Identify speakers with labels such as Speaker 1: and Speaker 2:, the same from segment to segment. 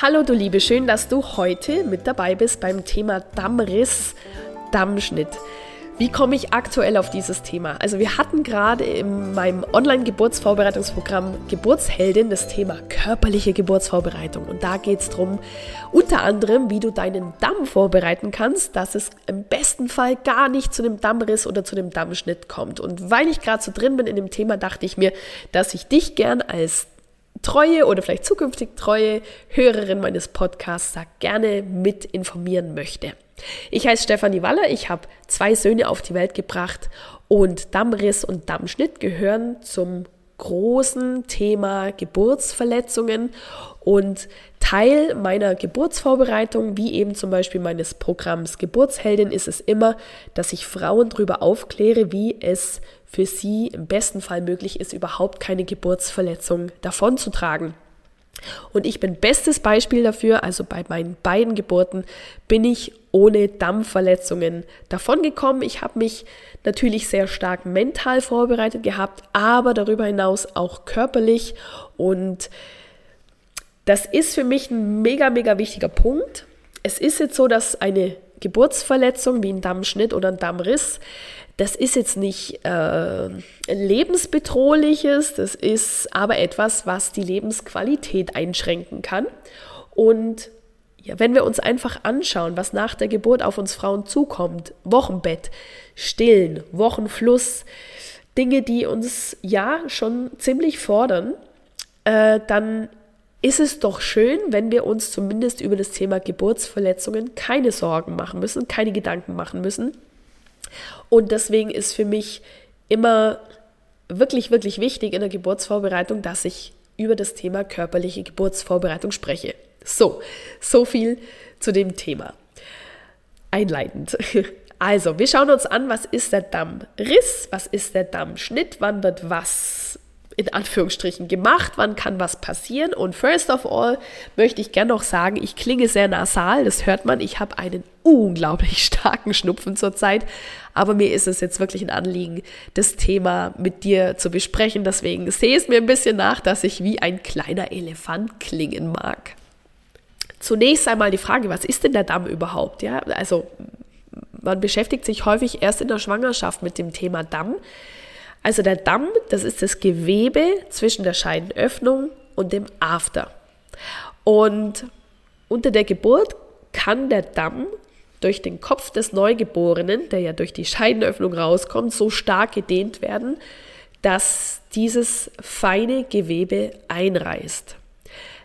Speaker 1: Hallo du Liebe, schön, dass du heute mit dabei bist beim Thema Dammriss, Dammschnitt. Wie komme ich aktuell auf dieses Thema? Also wir hatten gerade in meinem Online-Geburtsvorbereitungsprogramm Geburtsheldin das Thema körperliche Geburtsvorbereitung. Und da geht es darum, unter anderem, wie du deinen Damm vorbereiten kannst, dass es im besten Fall gar nicht zu einem Dammriss oder zu einem Dammschnitt kommt. Und weil ich gerade so drin bin in dem Thema, dachte ich mir, dass ich dich gern als treue oder vielleicht zukünftig treue Hörerin meines Podcasts da gerne mit informieren möchte. Ich heiße Stefanie Waller, ich habe zwei Söhne auf die Welt gebracht und Dammriss und Dammschnitt gehören zum großen Thema Geburtsverletzungen und Teil meiner Geburtsvorbereitung, wie eben zum Beispiel meines Programms Geburtsheldin, ist es immer, dass ich Frauen darüber aufkläre, wie es für sie im besten Fall möglich ist, überhaupt keine Geburtsverletzung davonzutragen. Und ich bin bestes Beispiel dafür, also bei meinen beiden Geburten bin ich ohne Dampfverletzungen davongekommen. Ich habe mich natürlich sehr stark mental vorbereitet gehabt, aber darüber hinaus auch körperlich. Und das ist für mich ein mega, mega wichtiger Punkt. Es ist jetzt so, dass eine Geburtsverletzung wie ein Dammschnitt oder ein Dammriss das ist jetzt nicht äh, lebensbedrohliches, das ist aber etwas, was die Lebensqualität einschränken kann. Und ja, wenn wir uns einfach anschauen, was nach der Geburt auf uns Frauen zukommt, Wochenbett, Stillen, Wochenfluss, Dinge, die uns ja schon ziemlich fordern, äh, dann ist es doch schön, wenn wir uns zumindest über das Thema Geburtsverletzungen keine Sorgen machen müssen, keine Gedanken machen müssen und deswegen ist für mich immer wirklich, wirklich wichtig in der Geburtsvorbereitung, dass ich über das Thema körperliche Geburtsvorbereitung spreche. So, so viel zu dem Thema. Einleitend. Also, wir schauen uns an, was ist der Dammriss, was ist der Dammschnitt, wann wird was in Anführungsstrichen gemacht, wann kann was passieren. Und first of all möchte ich gerne noch sagen, ich klinge sehr nasal, das hört man. Ich habe einen unglaublich starken Schnupfen zurzeit, aber mir ist es jetzt wirklich ein Anliegen, das Thema mit dir zu besprechen. Deswegen sehe es mir ein bisschen nach, dass ich wie ein kleiner Elefant klingen mag. Zunächst einmal die Frage, was ist denn der Damm überhaupt? Ja, also man beschäftigt sich häufig erst in der Schwangerschaft mit dem Thema Damm. Also der Damm, das ist das Gewebe zwischen der Scheidenöffnung und dem After. Und unter der Geburt kann der Damm durch den Kopf des Neugeborenen, der ja durch die Scheidenöffnung rauskommt, so stark gedehnt werden, dass dieses feine Gewebe einreißt.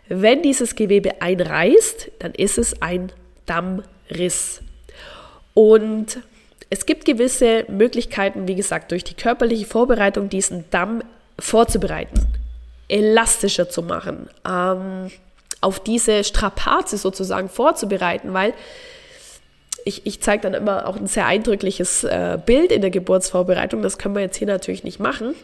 Speaker 1: Wenn dieses Gewebe einreißt, dann ist es ein Dammriss. Und es gibt gewisse Möglichkeiten, wie gesagt, durch die körperliche Vorbereitung diesen Damm vorzubereiten, elastischer zu machen, ähm, auf diese Strapaze sozusagen vorzubereiten, weil ich, ich zeige dann immer auch ein sehr eindrückliches äh, Bild in der Geburtsvorbereitung. Das können wir jetzt hier natürlich nicht machen.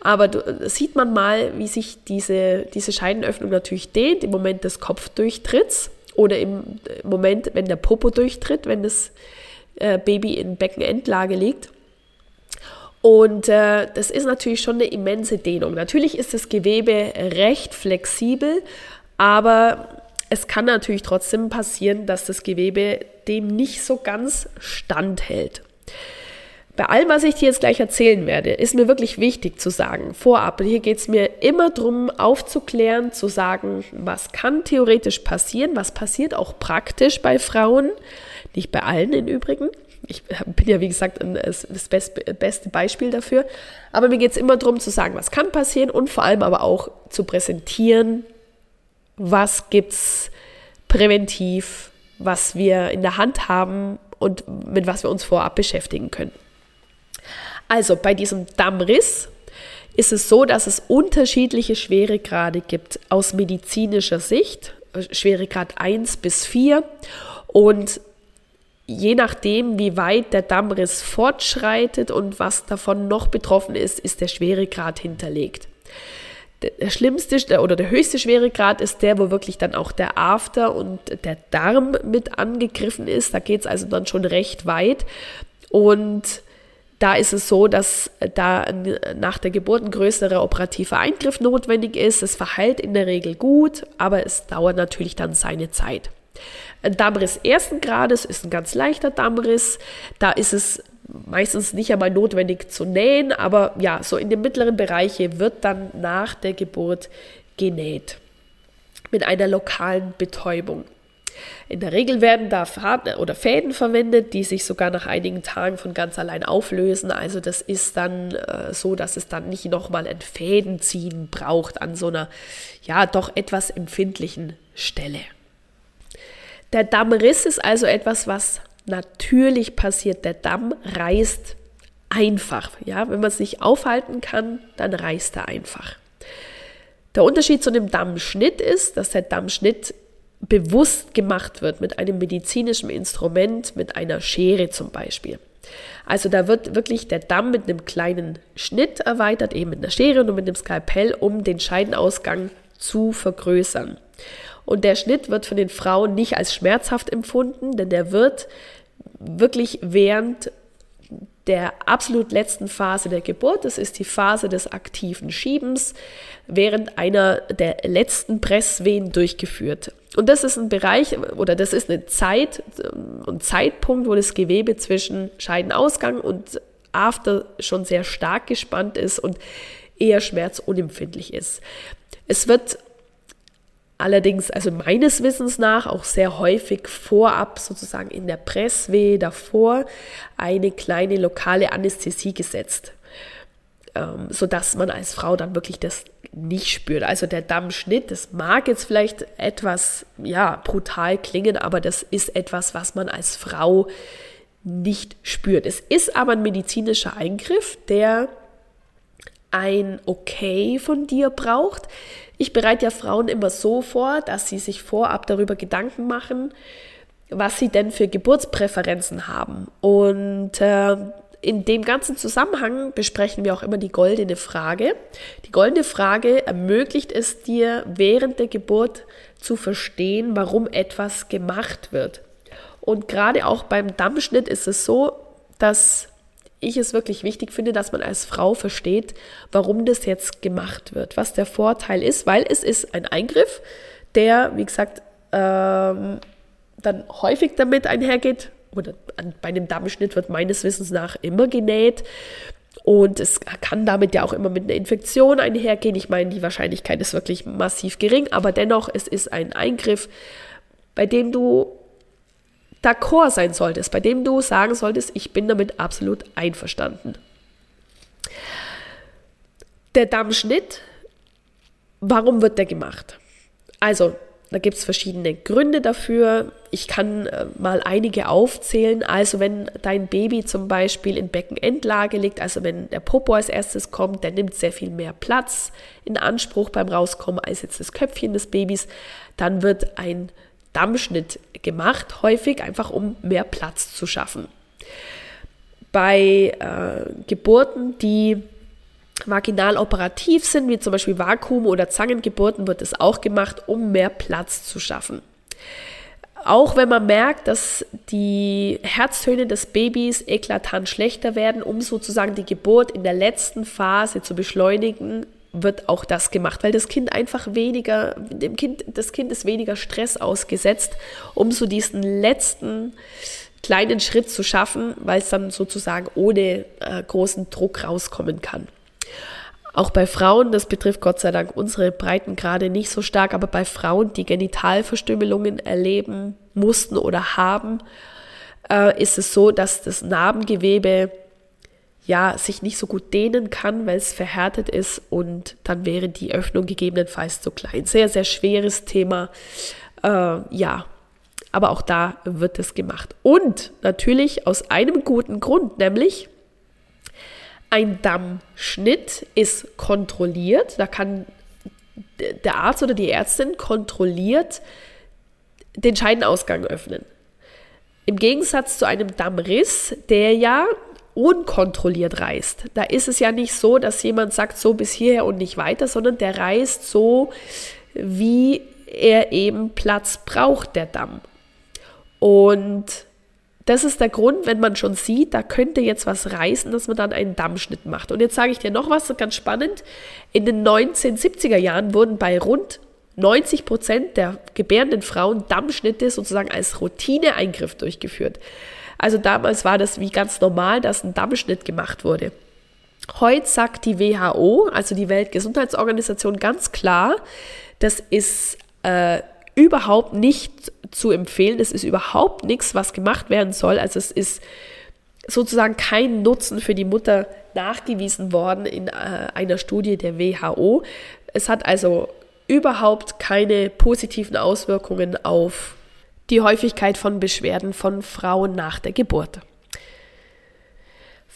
Speaker 1: Aber du, sieht man mal, wie sich diese, diese Scheidenöffnung natürlich dehnt im Moment des Kopfdurchtritts oder im Moment, wenn der Popo durchtritt, wenn das äh, Baby in Beckenendlage liegt. Und äh, das ist natürlich schon eine immense Dehnung. Natürlich ist das Gewebe recht flexibel, aber es kann natürlich trotzdem passieren, dass das Gewebe dem nicht so ganz standhält. Bei allem, was ich dir jetzt gleich erzählen werde, ist mir wirklich wichtig zu sagen, vorab, hier geht es mir immer darum, aufzuklären, zu sagen, was kann theoretisch passieren, was passiert auch praktisch bei Frauen, nicht bei allen im Übrigen. Ich bin ja, wie gesagt, das beste Beispiel dafür. Aber mir geht es immer darum zu sagen, was kann passieren und vor allem aber auch zu präsentieren, was gibt es präventiv, was wir in der Hand haben und mit was wir uns vorab beschäftigen können. Also bei diesem Dammriss ist es so, dass es unterschiedliche Schweregrade gibt aus medizinischer Sicht, Schweregrad 1 bis 4 und je nachdem, wie weit der Dammriss fortschreitet und was davon noch betroffen ist, ist der Schweregrad hinterlegt. Der schlimmste oder der höchste Schweregrad ist der, wo wirklich dann auch der After und der Darm mit angegriffen ist. Da geht es also dann schon recht weit. Und Da ist es so, dass da nach der Geburt ein größerer operativer Eingriff notwendig ist. Es verheilt in der Regel gut, aber es dauert natürlich dann seine Zeit. Ein Dammriss ersten Grades ist ein ganz leichter Dammriss. Da ist es meistens nicht einmal notwendig zu nähen, aber ja, so in den mittleren Bereiche wird dann nach der Geburt genäht mit einer lokalen Betäubung. In der Regel werden da Faden oder Fäden verwendet, die sich sogar nach einigen Tagen von ganz allein auflösen. Also das ist dann äh, so, dass es dann nicht nochmal ein Fädenziehen braucht an so einer ja doch etwas empfindlichen Stelle. Der Dammriss ist also etwas, was natürlich passiert. Der Damm reißt einfach. Ja, wenn man es nicht aufhalten kann, dann reißt er einfach. Der Unterschied zu dem Dammschnitt ist, dass der Dammschnitt bewusst gemacht wird mit einem medizinischen Instrument, mit einer Schere zum Beispiel. Also da wird wirklich der Damm mit einem kleinen Schnitt erweitert, eben mit einer Schere und mit einem Skalpell, um den Scheidenausgang zu vergrößern. Und der Schnitt wird von den Frauen nicht als schmerzhaft empfunden, denn der wird wirklich während der absolut letzten Phase der Geburt, das ist die Phase des aktiven Schiebens, während einer der letzten Presswehen durchgeführt. Und das ist ein Bereich oder das ist eine Zeit, ein Zeitpunkt, wo das Gewebe zwischen Scheidenausgang und After schon sehr stark gespannt ist und eher schmerzunempfindlich ist. Es wird allerdings, also meines Wissens nach, auch sehr häufig vorab sozusagen in der Presswehe davor eine kleine lokale Anästhesie gesetzt, ähm, sodass man als Frau dann wirklich das nicht spürt. Also der Dammschnitt, das mag jetzt vielleicht etwas ja, brutal klingen, aber das ist etwas, was man als Frau nicht spürt. Es ist aber ein medizinischer Eingriff, der ein Okay von dir braucht. Ich bereite ja Frauen immer so vor, dass sie sich vorab darüber Gedanken machen, was sie denn für Geburtspräferenzen haben. Und äh, in dem ganzen Zusammenhang besprechen wir auch immer die goldene Frage. Die goldene Frage ermöglicht es dir während der Geburt zu verstehen, warum etwas gemacht wird. Und gerade auch beim Dammschnitt ist es so, dass ich es wirklich wichtig finde, dass man als Frau versteht, warum das jetzt gemacht wird, was der Vorteil ist, weil es ist ein Eingriff, der, wie gesagt, ähm, dann häufig damit einhergeht, oder bei einem Dammschnitt wird meines Wissens nach immer genäht. Und es kann damit ja auch immer mit einer Infektion einhergehen. Ich meine, die Wahrscheinlichkeit ist wirklich massiv gering, aber dennoch, es ist ein Eingriff, bei dem du d'accord sein solltest, bei dem du sagen solltest, ich bin damit absolut einverstanden. Der Dammschnitt, warum wird der gemacht? Also, da gibt es verschiedene Gründe dafür. Ich kann äh, mal einige aufzählen. Also wenn dein Baby zum Beispiel in Beckenendlage liegt, also wenn der Popo als erstes kommt, der nimmt sehr viel mehr Platz in Anspruch beim Rauskommen als jetzt das Köpfchen des Babys, dann wird ein Dammschnitt gemacht, häufig einfach um mehr Platz zu schaffen. Bei äh, Geburten, die vaginal operativ sind, wie zum Beispiel Vakuum- oder Zangengeburten, wird es auch gemacht, um mehr Platz zu schaffen. Auch wenn man merkt, dass die Herztöne des Babys eklatant schlechter werden, um sozusagen die Geburt in der letzten Phase zu beschleunigen, wird auch das gemacht, weil das Kind einfach weniger, dem Kind, das Kind ist weniger Stress ausgesetzt, um so diesen letzten kleinen Schritt zu schaffen, weil es dann sozusagen ohne äh, großen Druck rauskommen kann. Auch bei Frauen, das betrifft Gott sei Dank unsere Breiten gerade nicht so stark, aber bei Frauen, die Genitalverstümmelungen erleben mussten oder haben, äh, ist es so, dass das Narbengewebe ja sich nicht so gut dehnen kann, weil es verhärtet ist und dann wäre die Öffnung gegebenenfalls zu klein. Sehr, sehr schweres Thema. Äh, ja, aber auch da wird es gemacht. Und natürlich aus einem guten Grund, nämlich ein Dammschnitt ist kontrolliert. Da kann der Arzt oder die Ärztin kontrolliert den Scheidenausgang öffnen. Im Gegensatz zu einem Dammriss, der ja unkontrolliert reißt. Da ist es ja nicht so, dass jemand sagt, so bis hierher und nicht weiter, sondern der reißt so, wie er eben Platz braucht, der Damm. Und das ist der Grund, wenn man schon sieht, da könnte jetzt was reißen, dass man dann einen Dammschnitt macht. Und jetzt sage ich dir noch was, ganz spannend. In den 1970er Jahren wurden bei rund 90 Prozent der gebärenden Frauen Dammschnitte sozusagen als Routineeingriff durchgeführt. Also damals war das wie ganz normal, dass ein Dammschnitt gemacht wurde. Heute sagt die WHO, also die Weltgesundheitsorganisation, ganz klar, das ist äh, überhaupt nicht zu empfehlen. Es ist überhaupt nichts, was gemacht werden soll. Also es ist sozusagen kein Nutzen für die Mutter nachgewiesen worden in äh, einer Studie der WHO. Es hat also überhaupt keine positiven Auswirkungen auf die Häufigkeit von Beschwerden von Frauen nach der Geburt.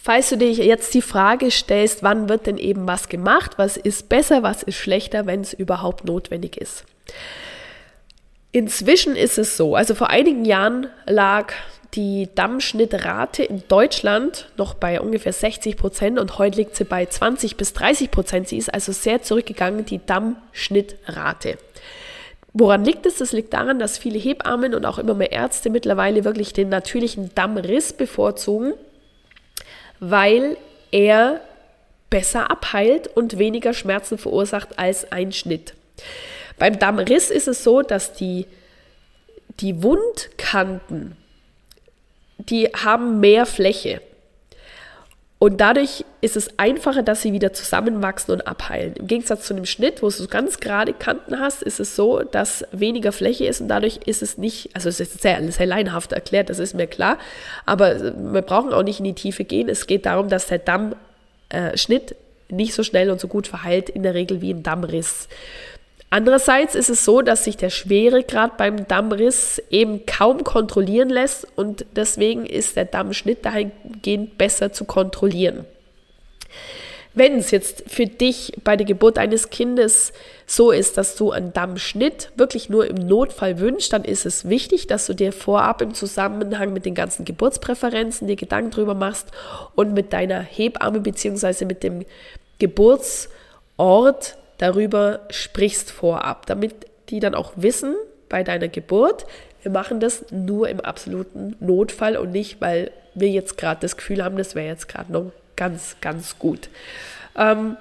Speaker 1: Falls du dir jetzt die Frage stellst, wann wird denn eben was gemacht, was ist besser, was ist schlechter, wenn es überhaupt notwendig ist. Inzwischen ist es so, also vor einigen Jahren lag die Dammschnittrate in Deutschland noch bei ungefähr 60 Prozent und heute liegt sie bei 20 bis 30 Prozent. Sie ist also sehr zurückgegangen, die Dammschnittrate. Woran liegt es? Das liegt daran, dass viele Hebammen und auch immer mehr Ärzte mittlerweile wirklich den natürlichen Dammriss bevorzugen, weil er besser abheilt und weniger Schmerzen verursacht als ein Schnitt. Beim Dammriss ist es so, dass die, die Wundkanten, die haben mehr Fläche. Und dadurch ist es einfacher, dass sie wieder zusammenwachsen und abheilen. Im Gegensatz zu einem Schnitt, wo du ganz gerade Kanten hast, ist es so, dass weniger Fläche ist und dadurch ist es nicht, also es ist sehr, sehr leinhaft erklärt, das ist mir klar, aber wir brauchen auch nicht in die Tiefe gehen. Es geht darum, dass der Dammschnitt äh, nicht so schnell und so gut verheilt, in der Regel wie ein Dammriss. Andererseits ist es so, dass sich der Schweregrad beim Dammriss eben kaum kontrollieren lässt und deswegen ist der Dammschnitt dahingehend besser zu kontrollieren. Wenn es jetzt für dich bei der Geburt eines Kindes so ist, dass du einen Dammschnitt wirklich nur im Notfall wünschst, dann ist es wichtig, dass du dir vorab im Zusammenhang mit den ganzen Geburtspräferenzen dir Gedanken drüber machst und mit deiner Hebamme bzw. mit dem Geburtsort darüber sprichst vorab, damit die dann auch wissen bei deiner Geburt, wir machen das nur im absoluten Notfall und nicht, weil wir jetzt gerade das Gefühl haben, das wäre jetzt gerade noch ganz, ganz gut. Ähm,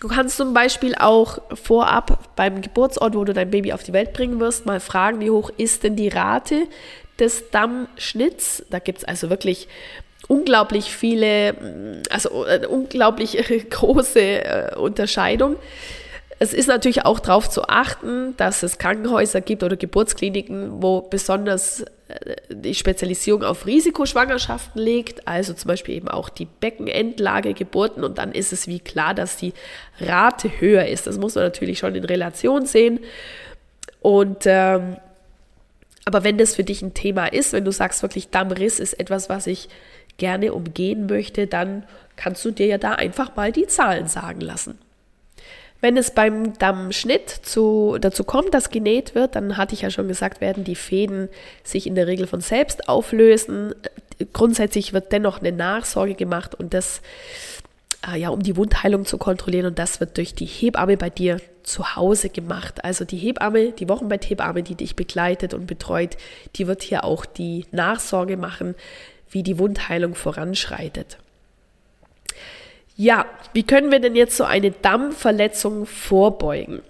Speaker 1: du kannst zum Beispiel auch vorab beim Geburtsort, wo du dein Baby auf die Welt bringen wirst, mal fragen, wie hoch ist denn die Rate des Dammschnitts? Da gibt es also wirklich unglaublich viele, also eine äh, unglaublich große äh, Unterscheidung. Es ist natürlich auch darauf zu achten, dass es Krankenhäuser gibt oder Geburtskliniken, wo besonders äh, die Spezialisierung auf Risikoschwangerschaften legt, also zum Beispiel eben auch die Beckenendlage Geburten und dann ist es wie klar, dass die Rate höher ist. Das muss man natürlich schon in Relation sehen. Und ähm, aber wenn das für dich ein Thema ist, wenn du sagst wirklich Dammriss ist etwas, was ich gerne umgehen möchte, dann kannst du dir ja da einfach mal die Zahlen sagen lassen. Wenn es beim Dammschnitt zu, dazu kommt, dass genäht wird, dann hatte ich ja schon gesagt, werden die Fäden sich in der Regel von selbst auflösen. Grundsätzlich wird dennoch eine Nachsorge gemacht und das, äh, ja, um die Wundheilung zu kontrollieren und das wird durch die Hebamme bei dir zu Hause gemacht. Also die Hebamme, die Wochenbetthebamme, die dich begleitet und betreut, die wird hier auch die Nachsorge machen, wie die Wundheilung voranschreitet. Ja, wie können wir denn jetzt so eine Dammverletzung vorbeugen?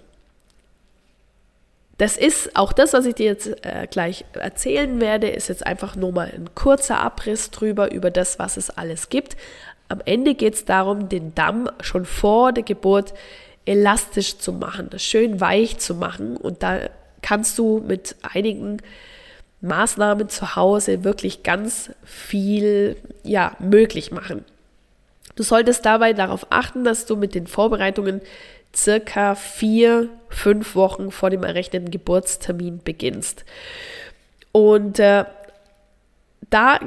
Speaker 1: Das ist auch das, was ich dir jetzt äh, gleich erzählen werde, ist jetzt einfach nur mal ein kurzer Abriss drüber, über das, was es alles gibt. Am Ende geht es darum, den Damm schon vor der Geburt elastisch zu machen, das schön weich zu machen. Und da kannst du mit einigen Maßnahmen zu Hause wirklich ganz viel ja, möglich machen. Du solltest dabei darauf achten, dass du mit den Vorbereitungen circa vier, fünf Wochen vor dem errechneten Geburtstermin beginnst. Und äh, da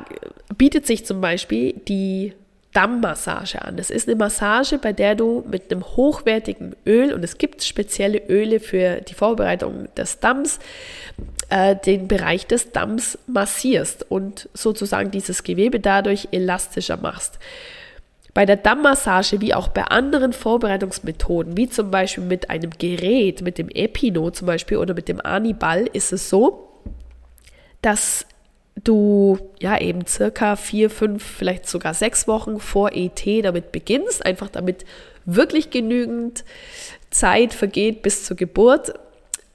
Speaker 1: bietet sich zum Beispiel die Dammmassage an. Das ist eine Massage, bei der du mit einem hochwertigen Öl, und es gibt spezielle Öle für die Vorbereitung des Damms, äh, den Bereich des Damms massierst und sozusagen dieses Gewebe dadurch elastischer machst. Bei der Dammmassage wie auch bei anderen Vorbereitungsmethoden, wie zum Beispiel mit einem Gerät, mit dem Epino zum Beispiel oder mit dem Anibal, ist es so, dass du ja eben circa vier, fünf, vielleicht sogar sechs Wochen vor ET damit beginnst, einfach damit wirklich genügend Zeit vergeht bis zur Geburt,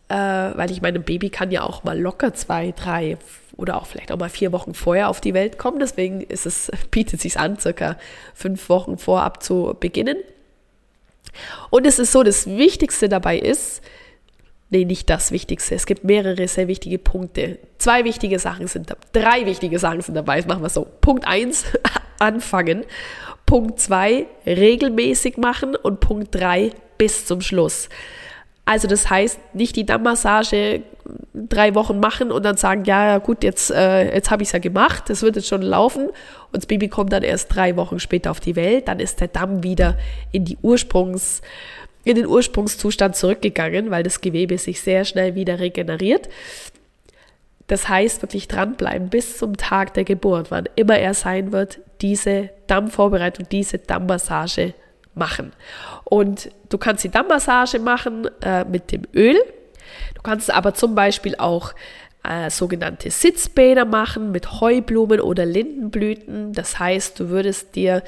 Speaker 1: äh, weil ich meine, ein Baby kann ja auch mal locker zwei, drei oder auch vielleicht auch mal vier Wochen vorher auf die Welt kommen. Deswegen ist es, bietet sich an, circa fünf Wochen vorab zu beginnen. Und es ist so, das Wichtigste dabei ist, nee, nicht das Wichtigste. Es gibt mehrere sehr wichtige Punkte. Zwei wichtige Sachen sind da, drei wichtige Sachen sind dabei. Das machen wir so. Punkt eins, anfangen. Punkt zwei, regelmäßig machen. Und Punkt drei, bis zum Schluss. Also das heißt, nicht die Dammmassage drei Wochen machen und dann sagen, ja gut, jetzt, äh, jetzt habe ich es ja gemacht, das wird jetzt schon laufen und das Baby kommt dann erst drei Wochen später auf die Welt, dann ist der Damm wieder in die Ursprungs, in den Ursprungszustand zurückgegangen, weil das Gewebe sich sehr schnell wieder regeneriert. Das heißt, wirklich dranbleiben bis zum Tag der Geburt, wann immer er sein wird, diese Dammvorbereitung, diese Dammmassage machen. Und du kannst die Dammmassage machen äh, mit dem Öl. Du kannst aber zum Beispiel auch äh, sogenannte Sitzbäder machen mit Heublumen oder Lindenblüten. Das heißt, du würdest dir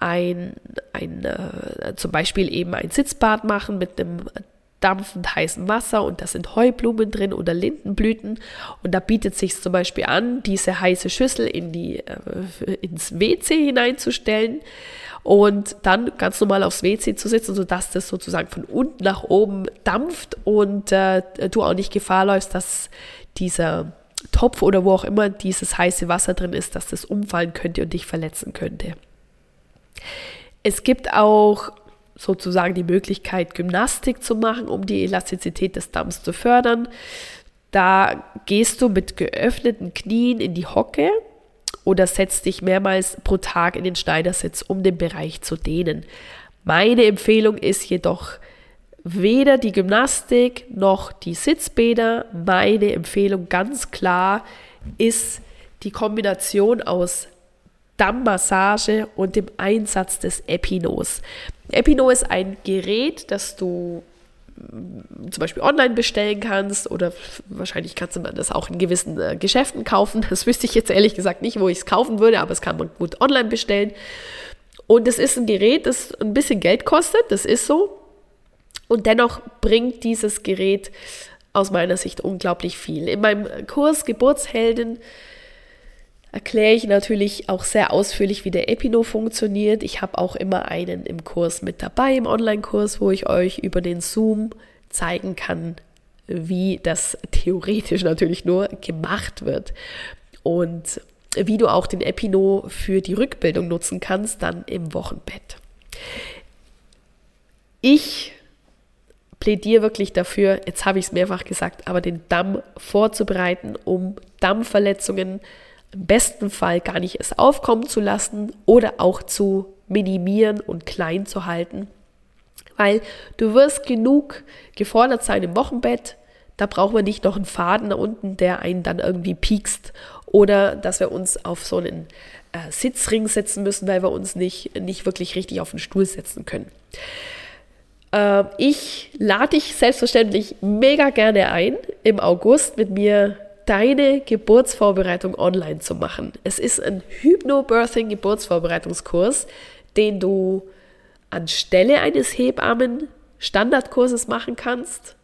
Speaker 1: ein, ein äh, zum Beispiel eben ein Sitzbad machen mit einem dampfend heißen Wasser und da sind Heublumen drin oder Lindenblüten und da bietet sich zum Beispiel an, diese heiße Schüssel in die, äh, ins WC hineinzustellen und dann ganz normal aufs WC zu sitzen, sodass das sozusagen von unten nach oben dampft und äh, du auch nicht Gefahr läufst, dass dieser Topf oder wo auch immer dieses heiße Wasser drin ist, dass das umfallen könnte und dich verletzen könnte. Es gibt auch sozusagen die Möglichkeit, Gymnastik zu machen, um die Elastizität des Damms zu fördern. Da gehst du mit geöffneten Knien in die Hocke oder setz dich mehrmals pro Tag in den Schneidersitz, um den Bereich zu dehnen. Meine Empfehlung ist jedoch weder die Gymnastik noch die Sitzbäder. Meine Empfehlung ganz klar ist die Kombination aus Dammmassage und dem Einsatz des Epinos. Epino ist ein Gerät, das du zum Beispiel online bestellen kannst oder wahrscheinlich kannst du das auch in gewissen äh, Geschäften kaufen. Das wüsste ich jetzt ehrlich gesagt nicht, wo ich es kaufen würde, aber es kann man gut online bestellen. Und es ist ein Gerät, das ein bisschen Geld kostet, das ist so. Und dennoch bringt dieses Gerät aus meiner Sicht unglaublich viel. In meinem Kurs Geburtshelden erkläre ich natürlich auch sehr ausführlich, wie der Epino funktioniert. Ich habe auch immer einen im Kurs mit dabei, im Online-Kurs, wo ich euch über den Zoom zeigen kann, wie das theoretisch natürlich nur gemacht wird. Und wie du auch den Epino für die Rückbildung nutzen kannst, dann im Wochenbett. Ich plädiere wirklich dafür, jetzt habe ich es mehrfach gesagt, aber den Damm vorzubereiten, um Dammverletzungen zu im besten Fall gar nicht erst aufkommen zu lassen oder auch zu minimieren und klein zu halten. Weil du wirst genug gefordert sein im Wochenbett. Da brauchen wir nicht noch einen Faden da unten, der einen dann irgendwie piekst. Oder dass wir uns auf so einen äh, Sitzring setzen müssen, weil wir uns nicht, nicht wirklich richtig auf den Stuhl setzen können. Äh, ich lade dich selbstverständlich mega gerne ein, im August mit mir deine Geburtsvorbereitung online zu machen. Es ist ein Hypnobirthing Geburtsvorbereitungskurs, den du anstelle eines Hebammen Standardkurses machen kannst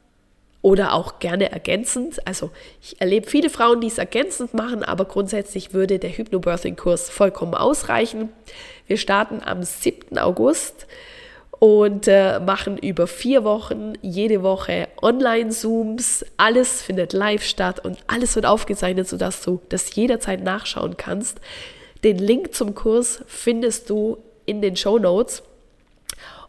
Speaker 1: oder auch gerne ergänzend. Also ich erlebe viele Frauen, die es ergänzend machen, aber grundsätzlich würde der Hypnobirthing-Kurs vollkommen ausreichen. Wir starten am 7. August und äh, machen über vier Wochen jede Woche Online-Zooms. Alles findet live statt und alles wird aufgezeichnet, sodass du das jederzeit nachschauen kannst. Den Link zum Kurs findest du in den Show Notes.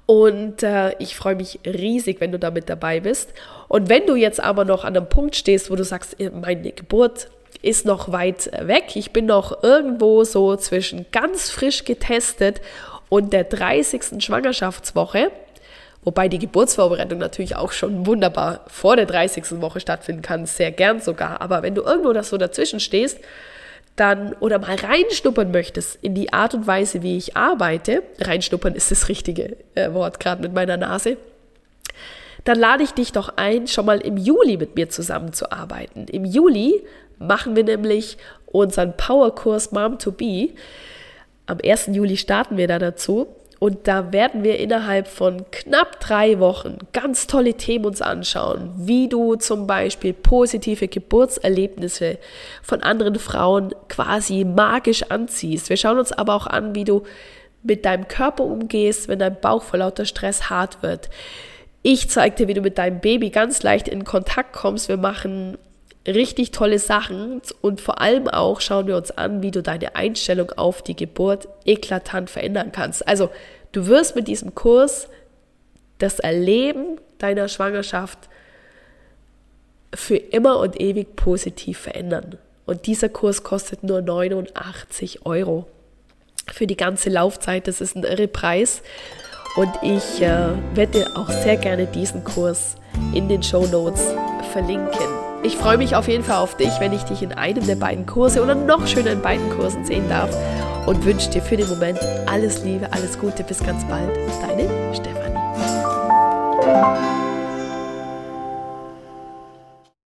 Speaker 1: Und äh, ich freue mich riesig, wenn du damit dabei bist. Und wenn du jetzt aber noch an einem Punkt stehst, wo du sagst, äh, meine Geburt ist noch weit weg, ich bin noch irgendwo so zwischen ganz frisch getestet und der 30. Schwangerschaftswoche, wobei die Geburtsvorbereitung natürlich auch schon wunderbar vor der 30. Woche stattfinden kann, sehr gern sogar. Aber wenn du irgendwo das so dazwischen stehst, dann oder mal reinschnuppern möchtest in die Art und Weise, wie ich arbeite, reinschnuppern ist das richtige äh, Wort gerade mit meiner Nase, dann lade ich dich doch ein, schon mal im Juli mit mir zusammenzuarbeiten. Im Juli machen wir nämlich unseren Powerkurs Mom to Be. Am 1. Juli starten wir da dazu. Und da werden wir innerhalb von knapp drei Wochen ganz tolle Themen uns anschauen, wie du zum Beispiel positive Geburtserlebnisse von anderen Frauen quasi magisch anziehst. Wir schauen uns aber auch an, wie du mit deinem Körper umgehst, wenn dein Bauch vor lauter Stress hart wird. Ich zeige dir, wie du mit deinem Baby ganz leicht in Kontakt kommst. Wir machen richtig tolle Sachen und vor allem auch schauen wir uns an, wie du deine Einstellung auf die Geburt eklatant verändern kannst. Also du wirst mit diesem Kurs das Erleben deiner Schwangerschaft für immer und ewig positiv verändern. Und dieser Kurs kostet nur 89 Euro für die ganze Laufzeit. Das ist ein irre Preis. Und ich äh, werde auch sehr gerne diesen Kurs in den Show Notes verlinken. Ich freue mich auf jeden Fall auf dich, wenn ich dich in einem der beiden Kurse oder noch schöner in beiden Kursen sehen darf und wünsche dir für den Moment alles Liebe, alles Gute, bis ganz bald. Deine Stefanie.